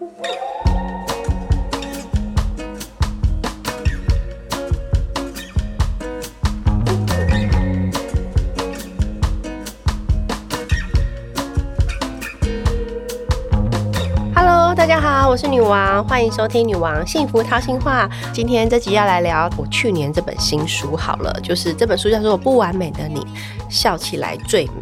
Hello，大家好，我是女王，欢迎收听《女王幸福掏心话》。今天这集要来聊我去年这本新书，好了，就是这本书叫做《不完美的你，笑起来最美》。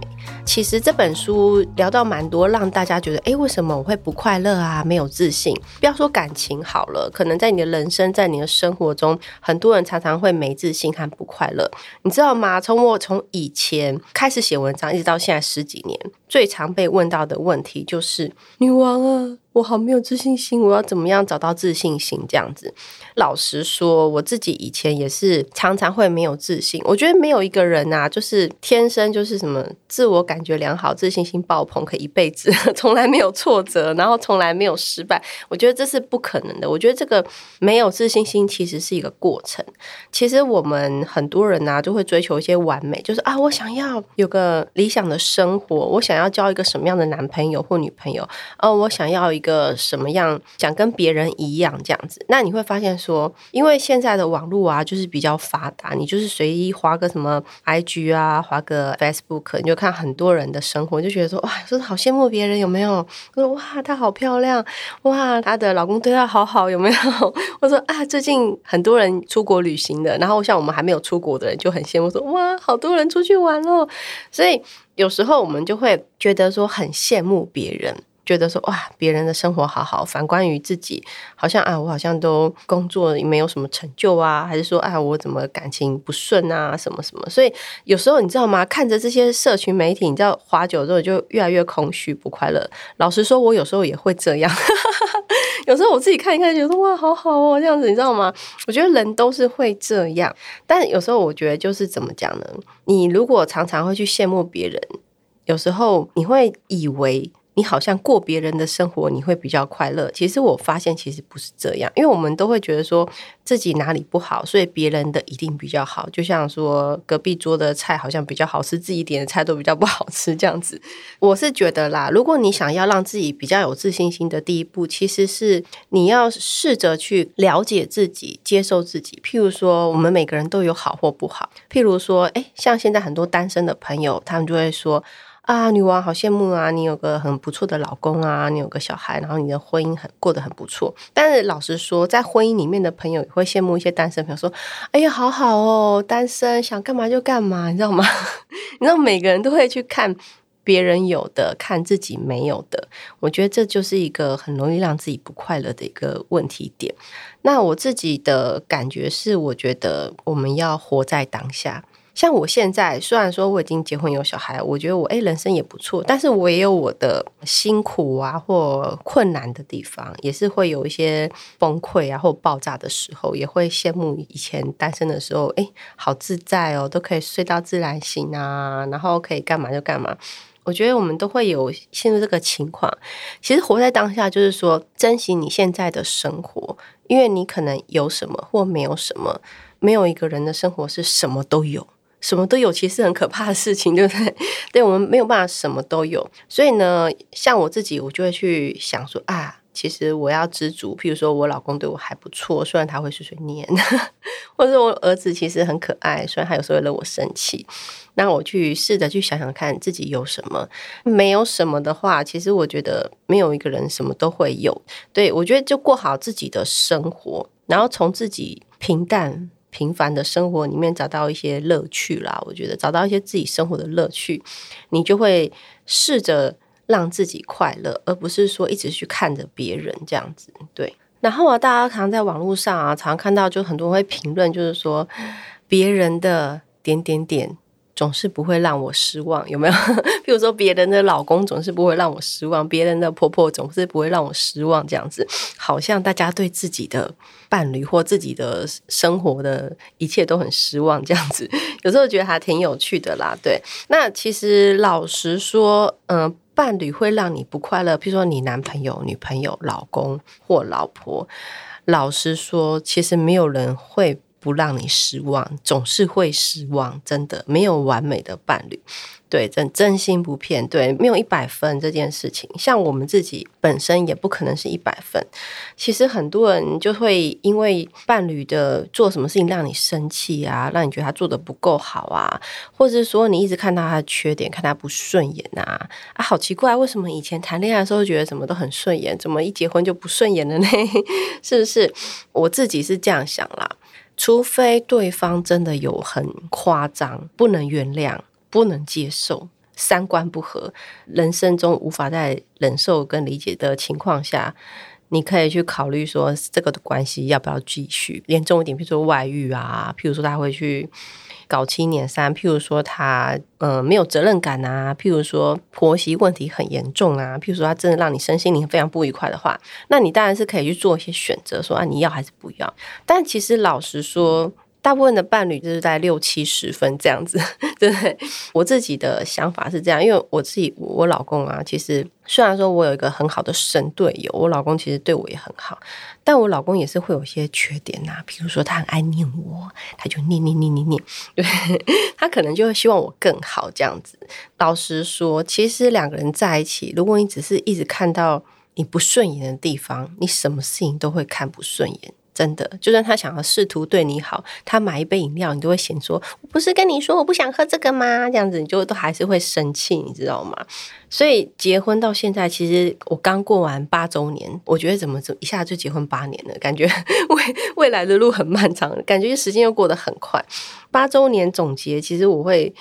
其实这本书聊到蛮多，让大家觉得，哎，为什么我会不快乐啊？没有自信。不要说感情好了，可能在你的人生，在你的生活中，很多人常常会没自信和不快乐。你知道吗？从我从以前开始写文章，一直到现在十几年，最常被问到的问题就是：“女王啊，我好没有自信心，我要怎么样找到自信心？”这样子。老实说，我自己以前也是常常会没有自信。我觉得没有一个人啊，就是天生就是什么自我感觉良好、自信心爆棚，可以一辈子 从来没有挫折，然后从来没有失败。我觉得这是不可能的。我觉得这个没有自信心其实是一个过程。其实我们很多人啊，就会追求一些完美，就是啊，我想要有个理想的生活，我想要交一个什么样的男朋友或女朋友，哦，我想要一个什么样，想跟别人一样这样子。那你会发现。说，因为现在的网络啊，就是比较发达，你就是随意划个什么 IG 啊，划个 Facebook，你就看很多人的生活，就觉得说哇，说好羡慕别人有没有？说哇，她好漂亮，哇，她的老公对她好好有没有？我说啊，最近很多人出国旅行的，然后像我们还没有出国的人就很羡慕，说哇，好多人出去玩哦。所以有时候我们就会觉得说很羡慕别人。觉得说哇，别人的生活好好，反观于自己，好像啊，我好像都工作没有什么成就啊，还是说啊，我怎么感情不顺啊，什么什么？所以有时候你知道吗？看着这些社群媒体，你知道花久之后就越来越空虚不快乐。老实说，我有时候也会这样，有时候我自己看一看，觉得哇，好好哦，这样子，你知道吗？我觉得人都是会这样，但有时候我觉得就是怎么讲呢？你如果常常会去羡慕别人，有时候你会以为。你好像过别人的生活，你会比较快乐。其实我发现，其实不是这样，因为我们都会觉得说自己哪里不好，所以别人的一定比较好。就像说隔壁桌的菜好像比较好吃，自己点的菜都比较不好吃这样子。我是觉得啦，如果你想要让自己比较有自信心的第一步，其实是你要试着去了解自己、接受自己。譬如说，我们每个人都有好或不好。譬如说，诶，像现在很多单身的朋友，他们就会说。啊，女王好羡慕啊！你有个很不错的老公啊，你有个小孩，然后你的婚姻很过得很不错。但是老实说，在婚姻里面的朋友也会羡慕一些单身朋友，说：“哎呀，好好哦，单身想干嘛就干嘛。”你知道吗？你知道每个人都会去看别人有的，看自己没有的。我觉得这就是一个很容易让自己不快乐的一个问题点。那我自己的感觉是，我觉得我们要活在当下。像我现在，虽然说我已经结婚有小孩，我觉得我诶人生也不错，但是我也有我的辛苦啊或困难的地方，也是会有一些崩溃啊或爆炸的时候，也会羡慕以前单身的时候，诶好自在哦，都可以睡到自然醒啊，然后可以干嘛就干嘛。我觉得我们都会有陷入这个情况。其实活在当下，就是说珍惜你现在的生活，因为你可能有什么或没有什么，没有一个人的生活是什么都有。什么都有，其实很可怕的事情，对不对？对我们没有办法什么都有，所以呢，像我自己，我就会去想说啊，其实我要知足。譬如说我老公对我还不错，虽然他会碎碎念，或者我儿子其实很可爱，虽然他有时候惹我生气。那我去试着去想想看自己有什么，没有什么的话，其实我觉得没有一个人什么都会有。对我觉得就过好自己的生活，然后从自己平淡。平凡的生活里面找到一些乐趣啦，我觉得找到一些自己生活的乐趣，你就会试着让自己快乐，而不是说一直去看着别人这样子。对，然后啊，大家常在网络上啊，常常看到就很多人会评论，就是说别人的点点点。总是不会让我失望，有没有？譬如说，别人的老公总是不会让我失望，别人的婆婆总是不会让我失望，这样子，好像大家对自己的伴侣或自己的生活的一切都很失望，这样子，有时候觉得还挺有趣的啦。对，那其实老实说，嗯，伴侣会让你不快乐，譬如说你男朋友、女朋友、老公或老婆，老实说，其实没有人会不让你失望，总是会失望，真的没有完美的伴侣。对，真真心不骗，对，没有一百分这件事情，像我们自己本身也不可能是一百分。其实很多人就会因为伴侣的做什么事情让你生气啊，让你觉得他做的不够好啊，或者是说你一直看到他的缺点，看他不顺眼啊，啊，好奇怪，为什么以前谈恋爱的时候觉得什么都很顺眼，怎么一结婚就不顺眼了呢？是不是？我自己是这样想啦，除非对方真的有很夸张，不能原谅。不能接受，三观不合，人生中无法再忍受跟理解的情况下，你可以去考虑说这个的关系要不要继续。严重一点，比如说外遇啊，譬如说他会去搞七年三，譬如说他呃没有责任感啊，譬如说婆媳问题很严重啊，譬如说他真的让你身心灵非常不愉快的话，那你当然是可以去做一些选择，说啊你要还是不要。但其实老实说。大部分的伴侣就是在六七十分这样子，对？我自己的想法是这样，因为我自己我老公啊，其实虽然说我有一个很好的神队友，我老公其实对我也很好，但我老公也是会有些缺点呐，比如说他很爱念我，他就念念念念念，对 他可能就会希望我更好这样子。老实说，其实两个人在一起，如果你只是一直看到你不顺眼的地方，你什么事情都会看不顺眼。真的，就算他想要试图对你好，他买一杯饮料，你都会嫌说：“我不是跟你说我不想喝这个吗？”这样子你就都还是会生气，你知道吗？所以结婚到现在，其实我刚过完八周年，我觉得怎么怎一下就结婚八年了，感觉未未来的路很漫长，感觉时间又过得很快。八周年总结，其实我会。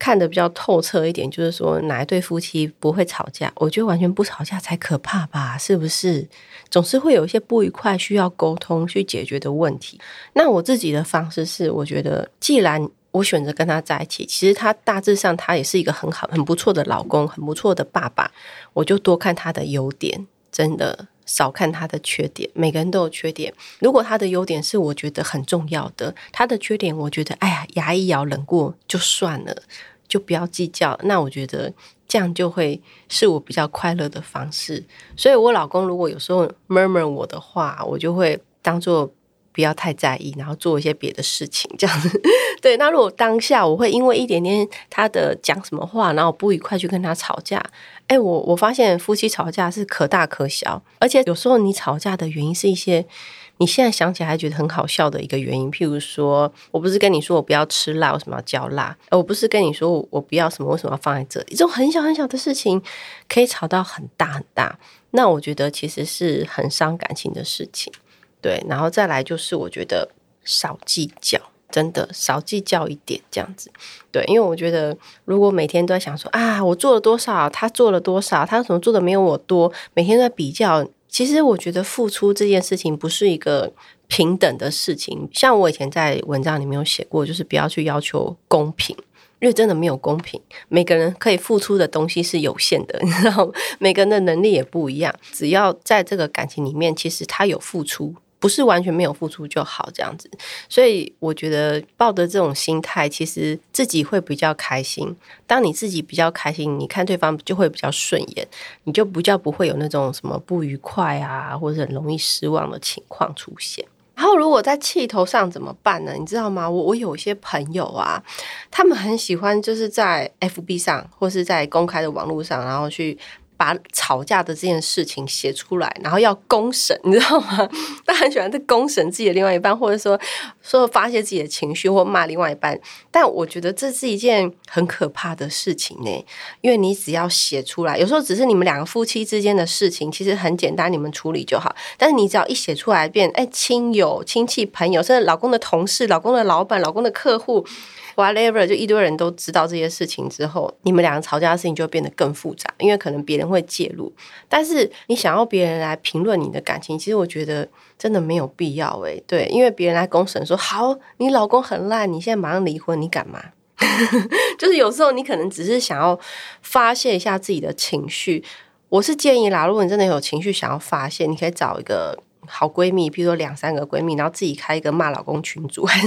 看得比较透彻一点，就是说哪一对夫妻不会吵架？我觉得完全不吵架才可怕吧？是不是？总是会有一些不愉快需要沟通去解决的问题。那我自己的方式是，我觉得既然我选择跟他在一起，其实他大致上他也是一个很好、很不错的老公，很不错的爸爸，我就多看他的优点，真的少看他的缺点。每个人都有缺点，如果他的优点是我觉得很重要的，他的缺点我觉得哎呀牙一咬忍过就算了。就不要计较，那我觉得这样就会是我比较快乐的方式。所以，我老公如果有时候 murmur 我的话，我就会当做不要太在意，然后做一些别的事情，这样子。对，那如果当下我会因为一点点他的讲什么话，然后不愉快去跟他吵架，哎，我我发现夫妻吵架是可大可小，而且有时候你吵架的原因是一些。你现在想起来还觉得很好笑的一个原因，譬如说，我不是跟你说我不要吃辣，为什么要浇辣？我不是跟你说我不要什么，为什么要放在这里？这种很小很小的事情，可以吵到很大很大。那我觉得其实是很伤感情的事情。对，然后再来就是我觉得少计较，真的少计较一点这样子。对，因为我觉得如果每天都在想说啊，我做了多少，他做了多少，他怎么做的没有我多，每天在比较。其实我觉得付出这件事情不是一个平等的事情。像我以前在文章里面有写过，就是不要去要求公平，因为真的没有公平。每个人可以付出的东西是有限的，你知道，每个人的能力也不一样。只要在这个感情里面，其实他有付出。不是完全没有付出就好这样子，所以我觉得抱着这种心态，其实自己会比较开心。当你自己比较开心，你看对方就会比较顺眼，你就比较不会有那种什么不愉快啊，或者很容易失望的情况出现。然后如果在气头上怎么办呢？你知道吗？我我有一些朋友啊，他们很喜欢就是在 FB 上或是在公开的网络上，然后去。把吵架的这件事情写出来，然后要公审，你知道吗？他很喜欢在公审自己的另外一半，或者说说发泄自己的情绪，或骂另外一半。但我觉得这是一件很可怕的事情呢，因为你只要写出来，有时候只是你们两个夫妻之间的事情，其实很简单，你们处理就好。但是你只要一写出来，变哎，亲友、亲戚、朋友，甚至老公的同事、老公的老板、老公的客户。Whatever，就一堆人都知道这些事情之后，你们两个吵架的事情就会变得更复杂，因为可能别人会介入。但是你想要别人来评论你的感情，其实我觉得真的没有必要诶。对，因为别人来公审说好，你老公很烂，你现在马上离婚，你干嘛？就是有时候你可能只是想要发泄一下自己的情绪。我是建议啦，如果你真的有情绪想要发泄，你可以找一个好闺蜜，比如说两三个闺蜜，然后自己开一个骂老公群组，还是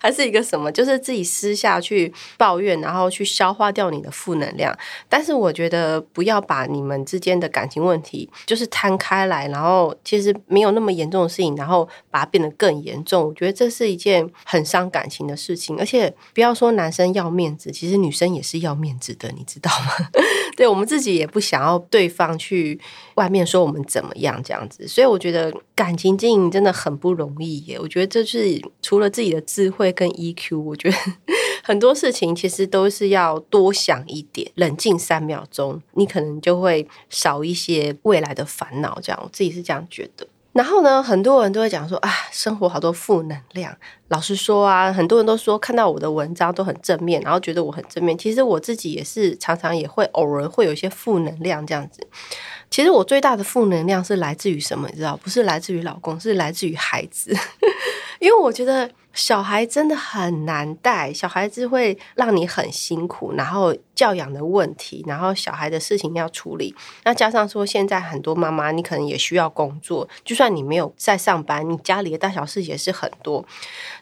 还是一个什么，就是自己私下去抱怨，然后去消化掉你的负能量。但是我觉得不要把你们之间的感情问题就是摊开来，然后其实没有那么严重的事情，然后把它变得更严重。我觉得这是一件很伤感情的事情。而且不要说男生要面子，其实女生也是要面子的，你知道吗？对我们自己也不想要对方去外面说我们怎么样这样子，所以我觉得。感情经营真的很不容易耶，我觉得这是除了自己的智慧跟 EQ，我觉得 很多事情其实都是要多想一点，冷静三秒钟，你可能就会少一些未来的烦恼。这样，我自己是这样觉得。然后呢，很多人都会讲说啊，生活好多负能量。老实说啊，很多人都说看到我的文章都很正面，然后觉得我很正面。其实我自己也是常常也会偶尔会有一些负能量这样子。其实我最大的负能量是来自于什么？你知道，不是来自于老公，是来自于孩子。因为我觉得小孩真的很难带，小孩子会让你很辛苦，然后教养的问题，然后小孩的事情要处理。那加上说，现在很多妈妈，你可能也需要工作，就算你没有在上班，你家里的大小事也是很多，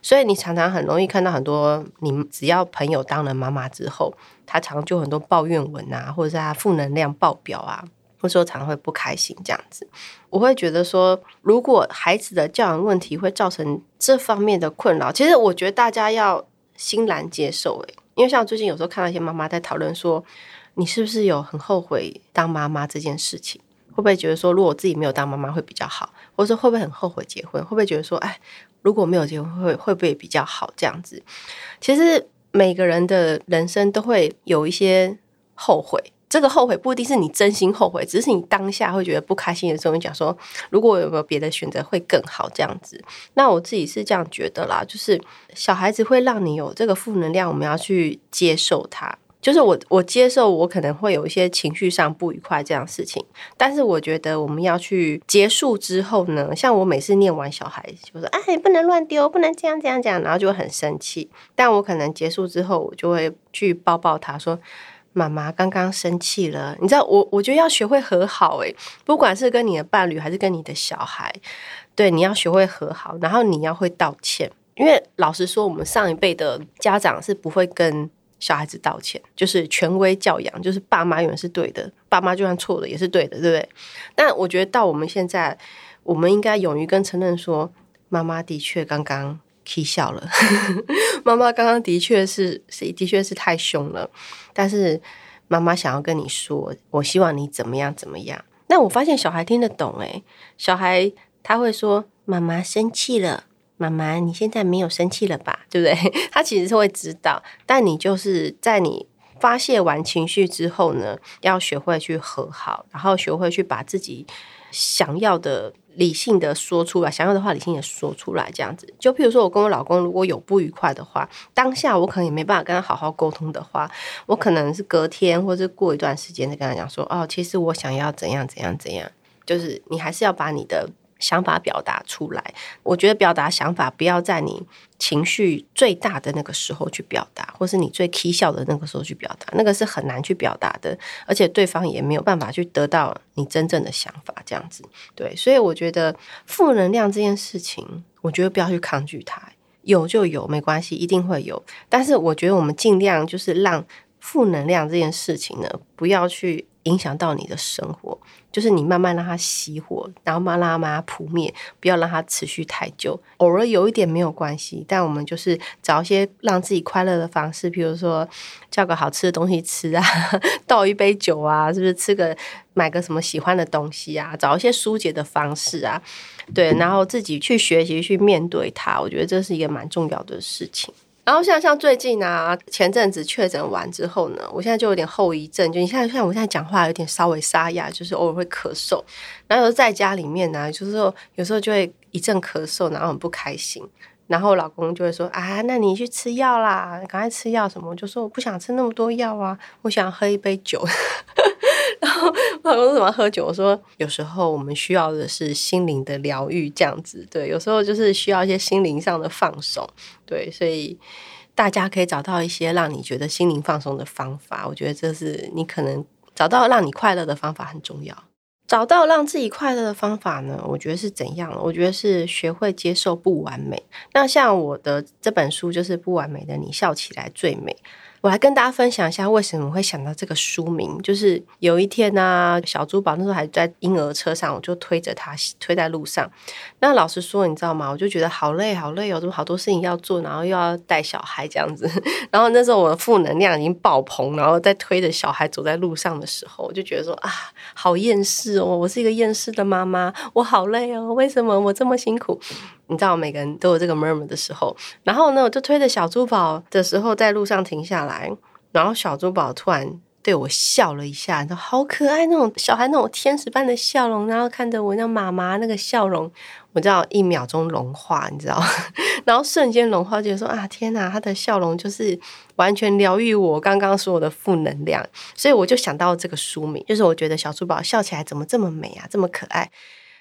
所以你常常很容易看到很多，你只要朋友当了妈妈之后，他常就很多抱怨文啊，或者是他负能量爆表啊。或者说常常会不开心这样子，我会觉得说，如果孩子的教养问题会造成这方面的困扰，其实我觉得大家要欣然接受。诶，因为像最近有时候看到一些妈妈在讨论说，你是不是有很后悔当妈妈这件事情？会不会觉得说，如果自己没有当妈妈会比较好？或者说会不会很后悔结婚？会不会觉得说，哎，如果没有结婚会会不会比较好？这样子，其实每个人的人生都会有一些后悔。这个后悔不一定是你真心后悔，只是你当下会觉得不开心的时候，你讲说如果有没有别的选择会更好这样子。那我自己是这样觉得啦，就是小孩子会让你有这个负能量，我们要去接受它。就是我我接受我可能会有一些情绪上不愉快这样事情，但是我觉得我们要去结束之后呢，像我每次念完小孩就说哎不能乱丢，不能这样这样讲，然后就很生气。但我可能结束之后，我就会去抱抱他说。妈妈刚刚生气了，你知道我，我觉得要学会和好诶，不管是跟你的伴侣还是跟你的小孩，对，你要学会和好，然后你要会道歉，因为老实说，我们上一辈的家长是不会跟小孩子道歉，就是权威教养，就是爸妈永远是对的，爸妈就算错了也是对的，对不对？但我觉得到我们现在，我们应该勇于跟承认说，妈妈的确刚刚。气笑了，妈妈刚刚的确是是的确是太凶了，但是妈妈想要跟你说，我希望你怎么样怎么样。那我发现小孩听得懂诶，小孩他会说妈妈生气了，妈妈你现在没有生气了吧？对不对？他其实是会知道，但你就是在你发泄完情绪之后呢，要学会去和好，然后学会去把自己想要的。理性的说出来，想要的话理性的说出来，这样子。就譬如说，我跟我老公如果有不愉快的话，当下我可能也没办法跟他好好沟通的话，我可能是隔天或者过一段时间再跟他讲说，哦，其实我想要怎样怎样怎样。就是你还是要把你的。想法表达出来，我觉得表达想法不要在你情绪最大的那个时候去表达，或是你最 k 笑的那个时候去表达，那个是很难去表达的，而且对方也没有办法去得到你真正的想法。这样子，对，所以我觉得负能量这件事情，我觉得不要去抗拒它，有就有，没关系，一定会有。但是我觉得我们尽量就是让负能量这件事情呢，不要去影响到你的生活。就是你慢慢让它熄火，然后慢慢让它扑灭，不要让它持续太久。偶尔有一点没有关系，但我们就是找一些让自己快乐的方式，比如说叫个好吃的东西吃啊，倒一杯酒啊，是不是吃个买个什么喜欢的东西啊？找一些疏解的方式啊，对，然后自己去学习去面对它，我觉得这是一个蛮重要的事情。然后像像最近啊，前阵子确诊完之后呢，我现在就有点后遗症，就你现在像我现在讲话有点稍微沙哑，就是偶尔会咳嗽。然后在家里面呢，就是说有时候就会一阵咳嗽，然后很不开心。然后老公就会说啊，那你去吃药啦，赶快吃药什么？我就说我不想吃那么多药啊，我想喝一杯酒。然后老公说什么喝酒？我说有时候我们需要的是心灵的疗愈，这样子对。有时候就是需要一些心灵上的放松，对。所以大家可以找到一些让你觉得心灵放松的方法。我觉得这是你可能找到让你快乐的方法很重要。找到让自己快乐的方法呢？我觉得是怎样？我觉得是学会接受不完美。那像我的这本书就是《不完美的你笑起来最美》。我来跟大家分享一下为什么会想到这个书名。就是有一天呢，小珠宝那时候还在婴儿车上，我就推着他推在路上。那老实说，你知道吗？我就觉得好累，好累哦，怎么好多事情要做，然后又要带小孩这样子。然后那时候我的负能量已经爆棚，然后在推着小孩走在路上的时候，我就觉得说啊，好厌世哦，我是一个厌世的妈妈，我好累哦，为什么我这么辛苦？你知道每个人都有这个 murmur 的时候，然后呢，我就推着小珠宝的时候，在路上停下来，然后小珠宝突然对我笑了一下，说好可爱那种小孩那种天使般的笑容，然后看着我那妈妈那个笑容，我知道一秒钟融化，你知道，然后瞬间融化，觉得说啊天哪，他的笑容就是完全疗愈我刚刚所有的负能量，所以我就想到这个书名，就是我觉得小珠宝笑起来怎么这么美啊，这么可爱。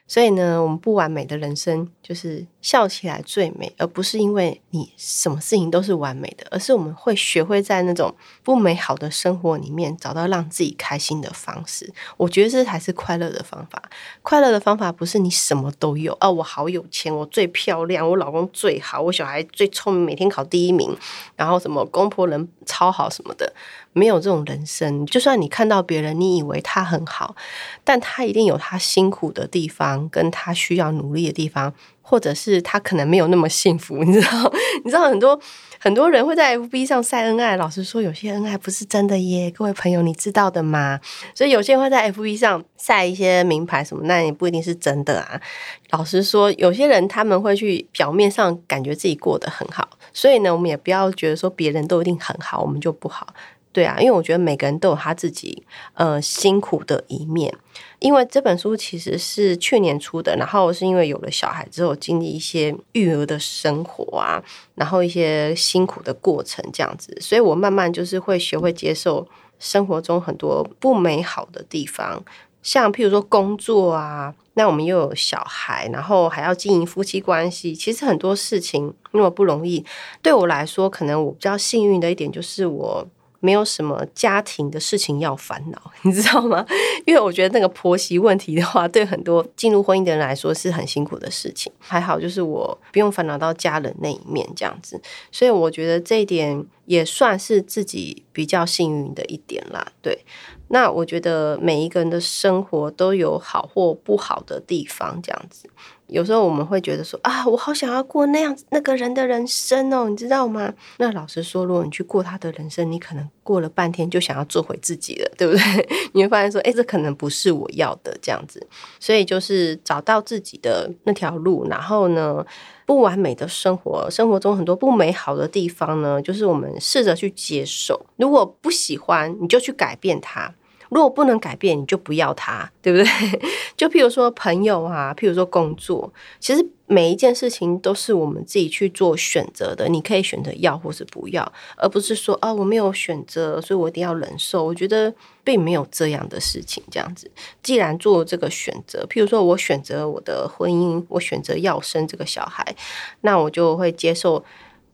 所以呢，我们不完美的人生就是笑起来最美，而不是因为你什么事情都是完美的，而是我们会学会在那种不美好的生活里面找到让自己开心的方式。我觉得这才是快乐的方法。快乐的方法不是你什么都有哦，我好有钱，我最漂亮，我老公最好，我小孩最聪明，每天考第一名，然后什么公婆人超好什么的。没有这种人生，就算你看到别人，你以为他很好，但他一定有他辛苦的地方，跟他需要努力的地方，或者是他可能没有那么幸福，你知道？你知道很多很多人会在 FB 上晒恩爱，老实说，有些恩爱不是真的耶，各位朋友，你知道的吗？所以有些人会在 FB 上晒一些名牌什么，那也不一定是真的啊。老实说，有些人他们会去表面上感觉自己过得很好，所以呢，我们也不要觉得说别人都一定很好，我们就不好。对啊，因为我觉得每个人都有他自己呃辛苦的一面。因为这本书其实是去年出的，然后是因为有了小孩之后，经历一些育儿的生活啊，然后一些辛苦的过程这样子，所以我慢慢就是会学会接受生活中很多不美好的地方，像譬如说工作啊，那我们又有小孩，然后还要经营夫妻关系，其实很多事情那么不容易。对我来说，可能我比较幸运的一点就是我。没有什么家庭的事情要烦恼，你知道吗？因为我觉得那个婆媳问题的话，对很多进入婚姻的人来说是很辛苦的事情。还好，就是我不用烦恼到家人那一面这样子，所以我觉得这一点也算是自己比较幸运的一点啦。对，那我觉得每一个人的生活都有好或不好的地方，这样子。有时候我们会觉得说啊，我好想要过那样那个人的人生哦，你知道吗？那老实说，如果你去过他的人生，你可能过了半天就想要做回自己了，对不对？你会发现说，哎，这可能不是我要的这样子。所以就是找到自己的那条路，然后呢，不完美的生活，生活中很多不美好的地方呢，就是我们试着去接受。如果不喜欢，你就去改变它。如果不能改变，你就不要他，对不对？就譬如说朋友啊，譬如说工作，其实每一件事情都是我们自己去做选择的。你可以选择要或是不要，而不是说啊，我没有选择，所以我一定要忍受。我觉得并没有这样的事情。这样子，既然做这个选择，譬如说我选择我的婚姻，我选择要生这个小孩，那我就会接受。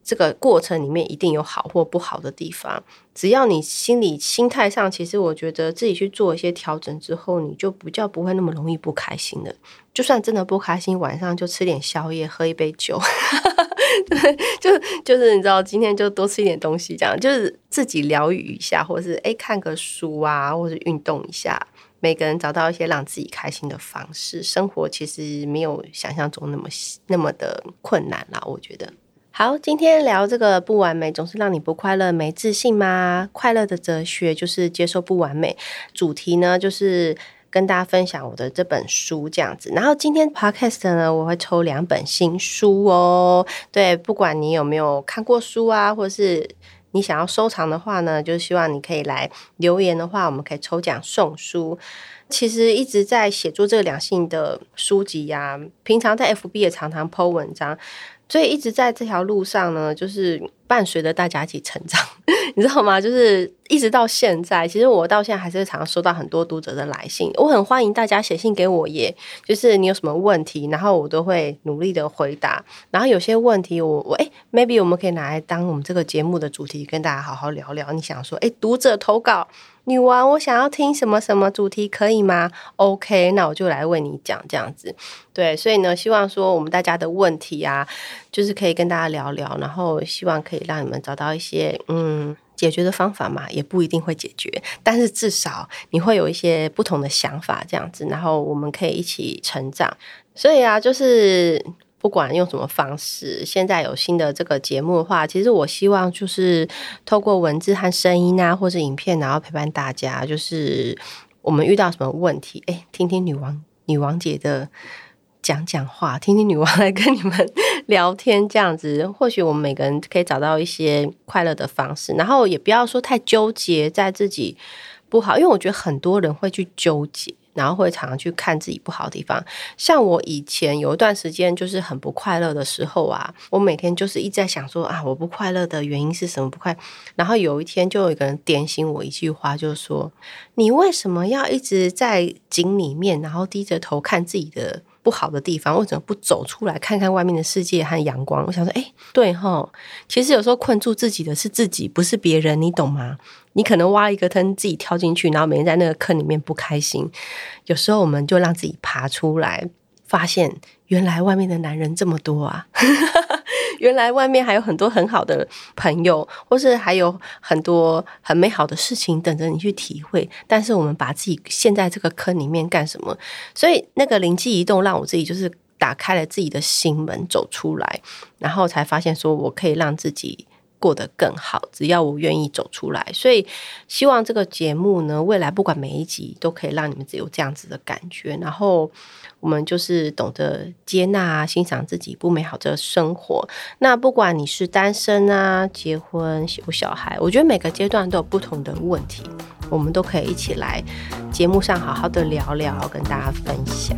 这个过程里面一定有好或不好的地方，只要你心理心态上，其实我觉得自己去做一些调整之后，你就比较不会那么容易不开心的。就算真的不开心，晚上就吃点宵夜，喝一杯酒，对，就就是你知道，今天就多吃一点东西，这样就是自己疗愈一下，或者是诶看个书啊，或者运动一下。每个人找到一些让自己开心的方式，生活其实没有想象中那么那么的困难啦，我觉得。好，今天聊这个不完美总是让你不快乐、没自信吗？快乐的哲学就是接受不完美。主题呢，就是跟大家分享我的这本书这样子。然后今天 podcast 呢，我会抽两本新书哦。对，不管你有没有看过书啊，或者是你想要收藏的话呢，就希望你可以来留言的话，我们可以抽奖送书。其实一直在写作这两性的书籍呀，平常在 FB 也常常 po 文章。所以一直在这条路上呢，就是伴随着大家一起成长，你知道吗？就是一直到现在，其实我到现在还是常常收到很多读者的来信，我很欢迎大家写信给我，耶，就是你有什么问题，然后我都会努力的回答。然后有些问题，我我哎，maybe 我们可以拿来当我们这个节目的主题，跟大家好好聊聊。你想说，哎，读者投稿。女王，我想要听什么什么主题，可以吗？OK，那我就来为你讲这样子。对，所以呢，希望说我们大家的问题啊，就是可以跟大家聊聊，然后希望可以让你们找到一些嗯。解决的方法嘛，也不一定会解决，但是至少你会有一些不同的想法，这样子，然后我们可以一起成长。所以啊，就是不管用什么方式，现在有新的这个节目的话，其实我希望就是透过文字和声音啊，或者影片，然后陪伴大家，就是我们遇到什么问题，哎，听听女王女王姐的。讲讲话，听听女王来跟你们聊天，这样子，或许我们每个人可以找到一些快乐的方式，然后也不要说太纠结在自己不好，因为我觉得很多人会去纠结，然后会常常去看自己不好的地方。像我以前有一段时间就是很不快乐的时候啊，我每天就是一直在想说啊，我不快乐的原因是什么不快？然后有一天就有一个人点醒我一句话，就是说你为什么要一直在井里面，然后低着头看自己的？不好的地方，为什么不走出来看看外面的世界和阳光？我想说，哎，对哈，其实有时候困住自己的是自己，不是别人，你懂吗？你可能挖一个坑，自己跳进去，然后每天在那个坑里面不开心。有时候我们就让自己爬出来，发现原来外面的男人这么多啊。原来外面还有很多很好的朋友，或是还有很多很美好的事情等着你去体会。但是我们把自己陷在这个坑里面干什么？所以那个灵机一动，让我自己就是打开了自己的心门，走出来，然后才发现说我可以让自己。过得更好，只要我愿意走出来。所以，希望这个节目呢，未来不管每一集都可以让你们有这样子的感觉。然后，我们就是懂得接纳、欣赏自己不美好的生活。那不管你是单身啊、结婚、有小孩，我觉得每个阶段都有不同的问题，我们都可以一起来节目上好好的聊聊，跟大家分享。